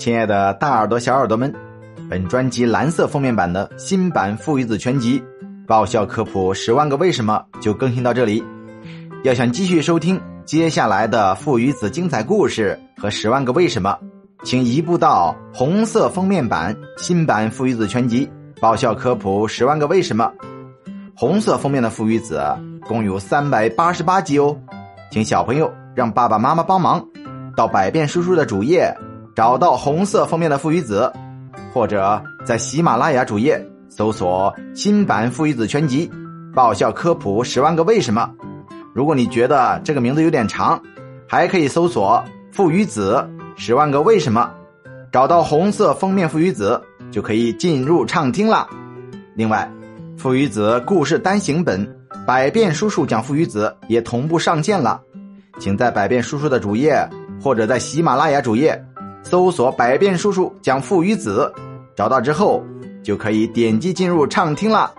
亲爱的大耳朵、小耳朵们，本专辑蓝色封面版的新版《父与子全集》爆笑科普十万个为什么就更新到这里。要想继续收听接下来的父与子精彩故事和十万个为什么，请移步到红色封面版新版《父与子全集》爆笑科普十万个为什么。红色封面的《父与子》共有三百八十八集哦，请小朋友让爸爸妈妈帮忙到百变叔叔的主页。找到红色封面的《父与子》，或者在喜马拉雅主页搜索新版《父与子全集》，爆笑科普十万个为什么。如果你觉得这个名字有点长，还可以搜索《父与子十万个为什么》，找到红色封面《父与子》就可以进入畅听了。另外，《父与子》故事单行本《百变叔叔讲父与子》也同步上线了，请在百变叔叔的主页或者在喜马拉雅主页。搜索“百变叔叔讲父与子”，找到之后就可以点击进入畅听了。